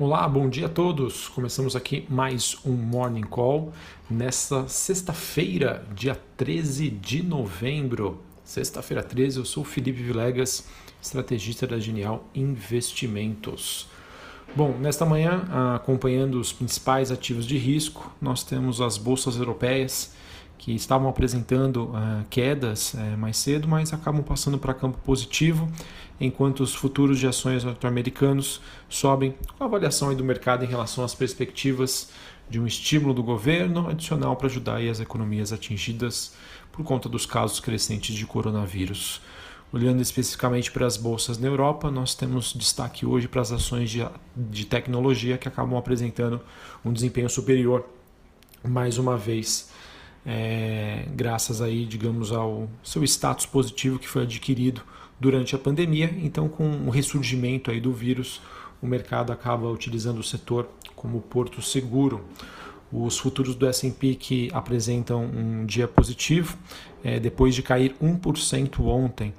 Olá, bom dia a todos. Começamos aqui mais um Morning Call nesta sexta-feira, dia 13 de novembro. Sexta-feira 13, eu sou Felipe Vilegas, estrategista da Genial Investimentos. Bom, nesta manhã, acompanhando os principais ativos de risco, nós temos as bolsas europeias que estavam apresentando uh, quedas uh, mais cedo, mas acabam passando para campo positivo, enquanto os futuros de ações norte-americanos sobem com a avaliação do mercado em relação às perspectivas de um estímulo do governo adicional para ajudar as economias atingidas por conta dos casos crescentes de coronavírus. Olhando especificamente para as bolsas na Europa, nós temos destaque hoje para as ações de, de tecnologia que acabam apresentando um desempenho superior mais uma vez é, graças aí, digamos, ao seu status positivo que foi adquirido durante a pandemia. Então, com o ressurgimento aí do vírus, o mercado acaba utilizando o setor como porto seguro. Os futuros do S&P que apresentam um dia positivo, é, depois de cair 1% ontem,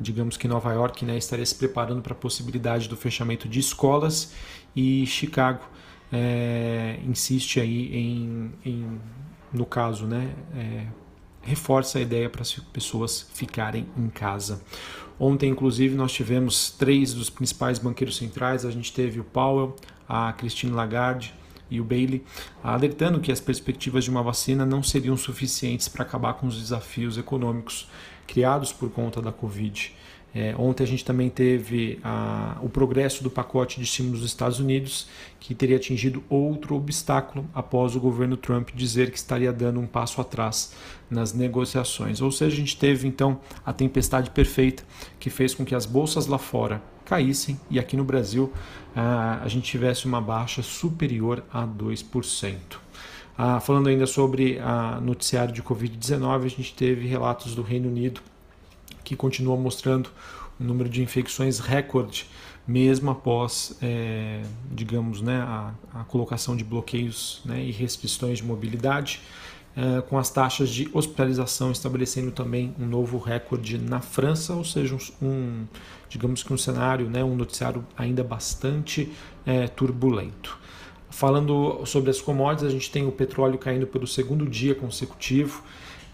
digamos que Nova York né, estaria se preparando para a possibilidade do fechamento de escolas e Chicago é, insiste aí em, em no caso, né, é, reforça a ideia para as pessoas ficarem em casa. Ontem, inclusive, nós tivemos três dos principais banqueiros centrais. A gente teve o Powell, a Christine Lagarde e o Bailey, alertando que as perspectivas de uma vacina não seriam suficientes para acabar com os desafios econômicos criados por conta da Covid. É, ontem a gente também teve a, o progresso do pacote de estímulos dos Estados Unidos, que teria atingido outro obstáculo após o governo Trump dizer que estaria dando um passo atrás nas negociações. Ou seja, a gente teve então a tempestade perfeita que fez com que as bolsas lá fora caíssem e aqui no Brasil a, a gente tivesse uma baixa superior a 2%. Ah, falando ainda sobre a noticiário de Covid-19, a gente teve relatos do Reino Unido que continua mostrando um número de infecções recorde, mesmo após, é, digamos, né, a, a, colocação de bloqueios né, e restrições de mobilidade, é, com as taxas de hospitalização estabelecendo também um novo recorde na França, ou seja, um, digamos que um cenário, né, um noticiário ainda bastante é, turbulento. Falando sobre as commodities, a gente tem o petróleo caindo pelo segundo dia consecutivo,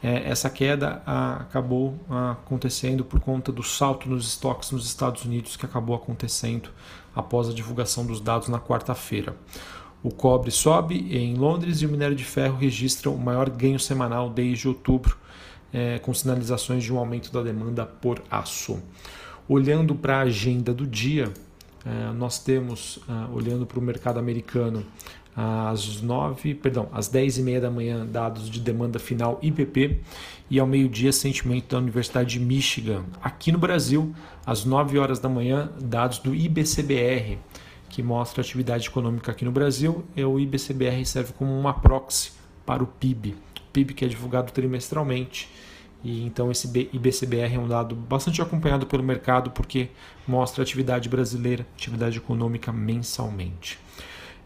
é, essa queda a, acabou a, acontecendo por conta do salto nos estoques nos Estados Unidos que acabou acontecendo após a divulgação dos dados na quarta-feira. O cobre sobe em Londres e o minério de ferro registra o maior ganho semanal desde outubro, é, com sinalizações de um aumento da demanda por aço. Olhando para a agenda do dia, é, nós temos, é, olhando para o mercado americano, às 9, perdão, às 10 e meia da manhã, dados de demanda final IPP e ao meio-dia, sentimento da Universidade de Michigan. Aqui no Brasil, às 9 horas da manhã, dados do IBCBR, que mostra a atividade econômica aqui no Brasil. E o IBCBR serve como uma proxy para o PIB, PIB que é divulgado trimestralmente. E então esse IBCBR é um dado bastante acompanhado pelo mercado porque mostra a atividade brasileira, atividade econômica mensalmente.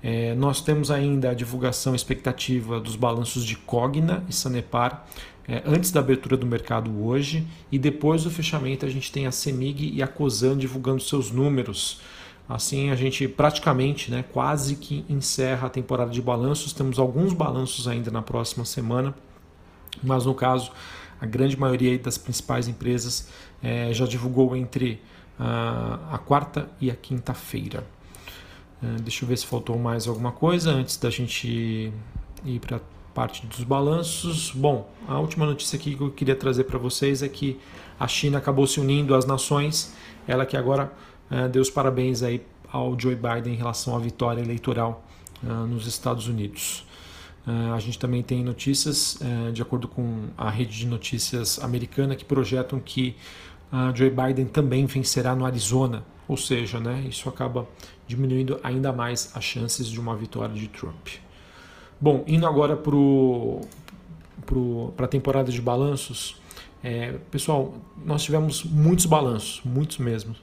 É, nós temos ainda a divulgação expectativa dos balanços de Cogna e Sanepar é, antes da abertura do mercado hoje e depois do fechamento a gente tem a Semig e a Cosan divulgando seus números. Assim a gente praticamente, né, quase que encerra a temporada de balanços. Temos alguns balanços ainda na próxima semana, mas no caso a grande maioria das principais empresas é, já divulgou entre a, a quarta e a quinta-feira. É, deixa eu ver se faltou mais alguma coisa antes da gente ir para a parte dos balanços. Bom, a última notícia que eu queria trazer para vocês é que a China acabou se unindo às nações, ela que agora é, deu os parabéns aí ao Joe Biden em relação à vitória eleitoral é, nos Estados Unidos. a gente também tem notícias, de acordo com a rede de notícias americana, que projetam que Joe Biden também vencerá no Arizona ou seja, né, isso acaba diminuindo ainda mais as chances de uma vitória de Trump. Bom, indo agora para a temporada de balanços, é, pessoal, nós tivemos muitos balanços, muitos mesmo.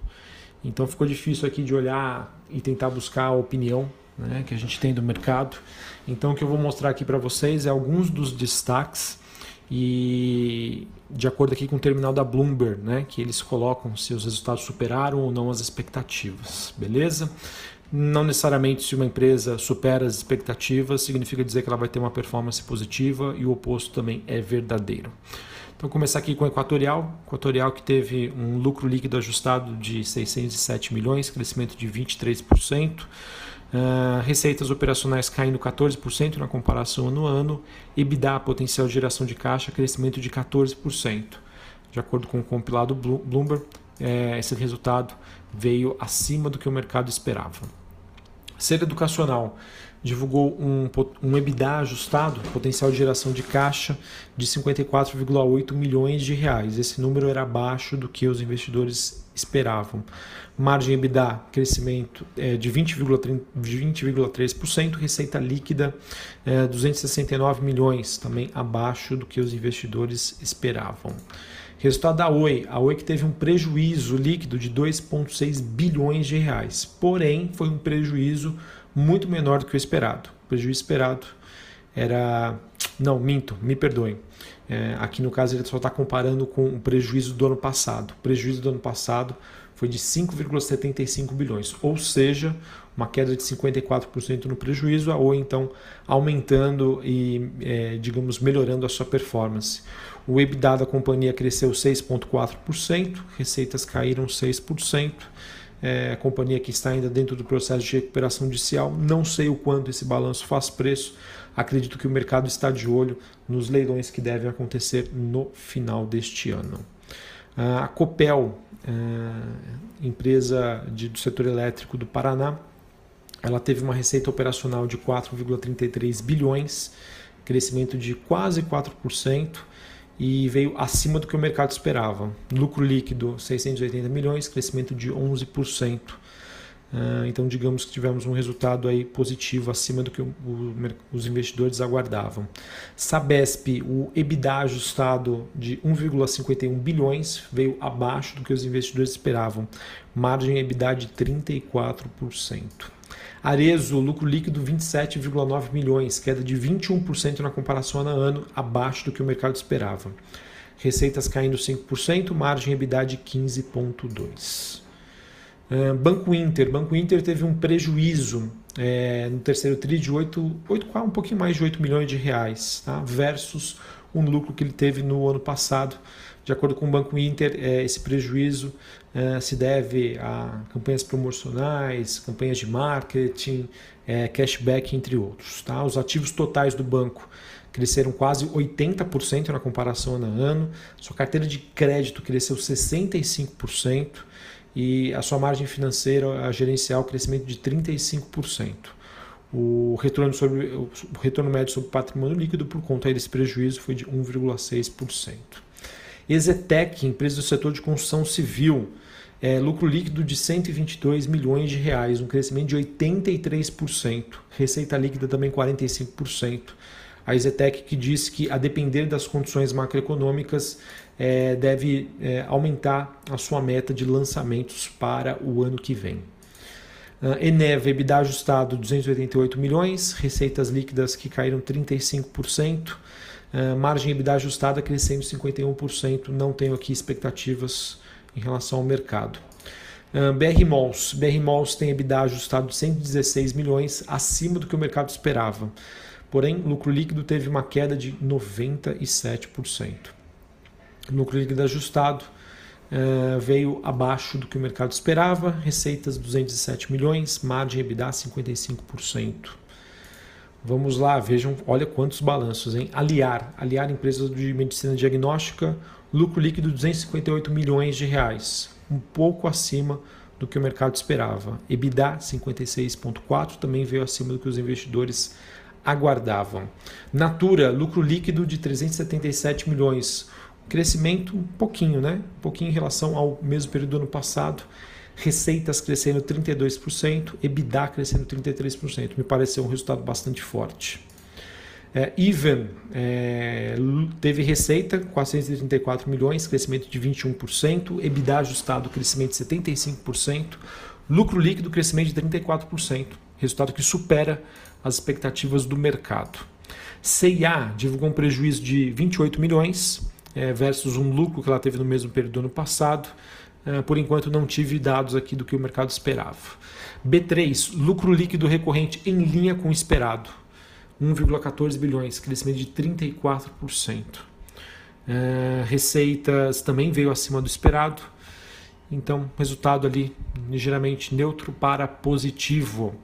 Então ficou difícil aqui de olhar e tentar buscar a opinião né, que a gente tem do mercado. Então o que eu vou mostrar aqui para vocês é alguns dos destaques e de acordo aqui com o terminal da Bloomberg, né, que eles colocam se os resultados superaram ou não as expectativas, beleza? Não necessariamente se uma empresa supera as expectativas, significa dizer que ela vai ter uma performance positiva e o oposto também é verdadeiro. Então, começar aqui com o Equatorial. Equatorial que teve um lucro líquido ajustado de 607 milhões, crescimento de 23%. Ah, receitas operacionais caindo 14% na comparação ano a ano. EBITDA, potencial de geração de caixa, crescimento de 14%. De acordo com o compilado Bloomberg, é, esse resultado veio acima do que o mercado esperava. Ser Educacional divulgou um, um EBITDA ajustado, potencial de geração de caixa de 54,8 milhões de reais. Esse número era abaixo do que os investidores esperavam. Margem EBITDA, crescimento é, de 20,3%, receita líquida é, 269 milhões, também abaixo do que os investidores esperavam. Resultado da Oi, a Oi que teve um prejuízo líquido de 2,6 bilhões de reais, porém foi um prejuízo muito menor do que o esperado. O prejuízo esperado era. Não, minto, me perdoem. É, aqui no caso ele só está comparando com o prejuízo do ano passado. O prejuízo do ano passado foi de 5,75 bilhões, ou seja, uma queda de 54% no prejuízo, ou então aumentando e, é, digamos, melhorando a sua performance. O EBITDA da companhia cresceu 6,4%, receitas caíram 6%. É, a companhia que está ainda dentro do processo de recuperação judicial. Não sei o quanto esse balanço faz preço. Acredito que o mercado está de olho nos leilões que devem acontecer no final deste ano. A Copel, é, empresa do setor elétrico do Paraná, ela teve uma receita operacional de 4,33 bilhões, crescimento de quase 4% e veio acima do que o mercado esperava. Lucro líquido 680 milhões, crescimento de 11%. Uh, ah, então, digamos que tivemos um resultado aí positivo acima do que o, os investidores aguardavam. Sabesp, o EBITDA ajustado de 1,51 bilhões veio abaixo do que os investidores esperavam. Margem EBITDA de 34%. Arezo, lucro líquido 27,9 milhões, queda de 21% na comparação ano a ano, abaixo do que o mercado esperava. Receitas caindo 5%, margem EBITDA de 15,2%. Uh, Banco Inter. Banco Inter teve um prejuízo é, no terceiro TRI de 8, 8, um pouquinho mais de 8 milhões de reais, tá? versus um lucro que ele teve no ano passado de acordo com o Banco Inter, é, esse prejuízo é, se deve a campanhas promocionais, campanhas de marketing, é, cashback, entre outros. Tá? Os ativos totais do banco cresceram quase 80% na comparação ano a ano, sua carteira de crédito cresceu 65% e a sua margem financeira, a gerencial, crescimento de 35%. O retorno, sobre, o retorno médio sobre patrimônio líquido por conta desse prejuízo foi de 1,6%. Exetec, empresa do setor de construção civil, é, lucro líquido de 122 milhões de reais, um crescimento de 83%, receita líquida também 45%. A Exetec que disse que, a depender das condições macroeconômicas, é, deve é, aumentar a sua meta de lançamentos para o ano que vem. Uh, Eneva, EBITDA ajustado 288 milhões, receitas líquidas que caíram 35%. Ah, margem EBITDA ajustada crescendo 51%. Não tenho aqui expectativas em relação ao mercado. Uh, ah, BR Malls. BR Malls tem EBITDA ajustado de 116 milhões, acima do que o mercado esperava. Porém, lucro líquido teve uma queda de 97%. Lucro líquido ajustado uh, veio abaixo do que o mercado esperava, receitas 207 milhões, margem EBITDA 55%. Vamos lá, vejam, olha quantos balanços, hein? Aliar, Aliar empresa de medicina diagnóstica, lucro líquido 258 milhões de reais, um pouco acima do que o mercado esperava. EBITDA 56.4 também veio acima do que os investidores aguardavam. Natura, lucro líquido de 377 milhões, crescimento um pouquinho, né? Um pouquinho em relação ao mesmo período do ano passado receitas crescendo 32%, EBITDA crescendo 33%. Me pareceu um resultado bastante forte. É, Even é, teve receita 434 milhões, crescimento de 21%, EBITDA ajustado, crescimento de 75%, lucro líquido, crescimento de 34%, resultado que supera as expectativas do mercado. CIA divulgou um prejuízo de 28 milhões é, versus um lucro que ela teve no mesmo período do ano passado. Uh, por enquanto não tive dados aqui do que o mercado esperava. B3, lucro líquido recorrente em linha com o esperado. 1,14 bilhões, crescimento de 34%. Uh, receitas também veio acima do esperado. Então, resultado ali ligeiramente neutro para positivo.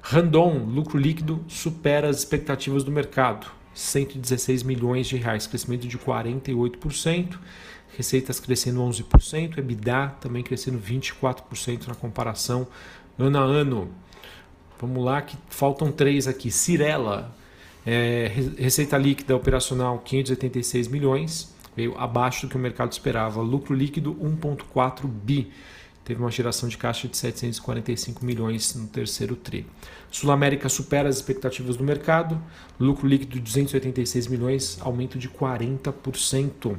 Randon, lucro líquido, supera as expectativas do mercado. 116 milhões de reais, crescimento de 48%, receitas crescendo 11%, EBITDA também crescendo 24% na comparação ano a ano. Vamos lá, que faltam três aqui. Cirela, é, receita líquida operacional 586 milhões, veio abaixo do que o mercado esperava. Lucro líquido 1,4 bi teve uma geração de caixa de 745 milhões no terceiro tri. Sul América supera as expectativas do mercado, lucro líquido de 286 milhões, aumento de 40%.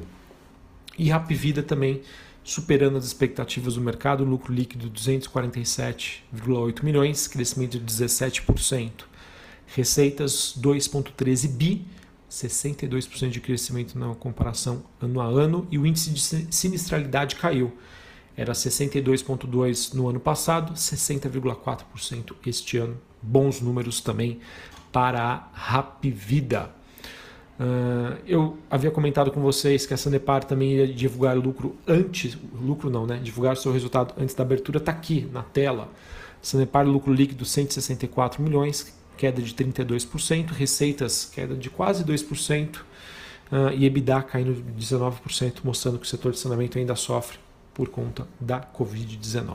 E Rapvida também superando as expectativas do mercado, lucro líquido de 247,8 milhões, crescimento de 17%. Receitas 2,13 bi, 62% de crescimento na comparação ano a ano, e o índice de sinistralidade caiu era 62,2% no ano passado, 60,4% este ano. Bons números também para a Rapvida. Uh, eu havia comentado com vocês que a Sanepar também ia divulgar lucro antes, lucro não, né? Divulgar seu resultado antes da abertura, está aqui na tela. Sanepar lucro líquido 164 milhões, queda de 32%, receitas queda de quase 2%, uh, ah, e EBITDA caindo de 19%, mostrando que o setor de saneamento ainda sofre por conta da Covid-19.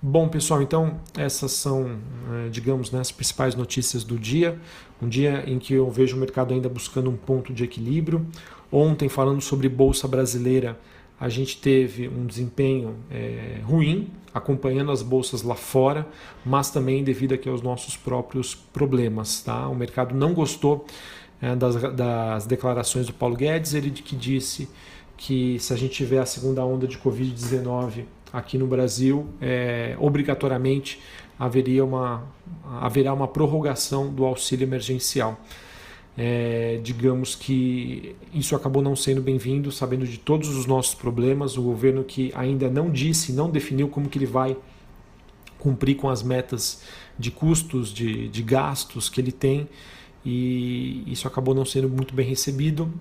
Bom, pessoal, então essas são, eh, digamos, né, as principais notícias do dia. Um dia em que eu vejo o mercado ainda buscando um ponto de equilíbrio. Ontem, falando sobre Bolsa Brasileira, a gente teve um desempenho é, ruim, acompanhando as bolsas lá fora, mas também devido aqui aos nossos próprios problemas. Tá? O mercado não gostou é, das, das declarações do Paulo Guedes, ele que disse que se a gente tiver a segunda onda de Covid-19 aqui no Brasil, é, obrigatoriamente haveria uma, haverá uma prorrogação do auxílio emergencial. É, digamos que isso acabou não sendo bem-vindo, sabendo de todos os nossos problemas, o governo que ainda não disse, não definiu como que ele vai cumprir com as metas de custos, de, de gastos que ele tem, e isso acabou não sendo muito bem recebido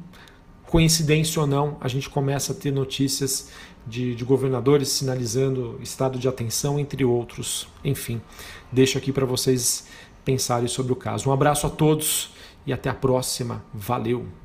coincidência ou não, a gente começa a ter notícias de, de governadores sinalizando estado de atenção, entre outros. Enfim, deixo aqui para vocês pensarem sobre o caso. Um abraço a todos e até a próxima. Valeu!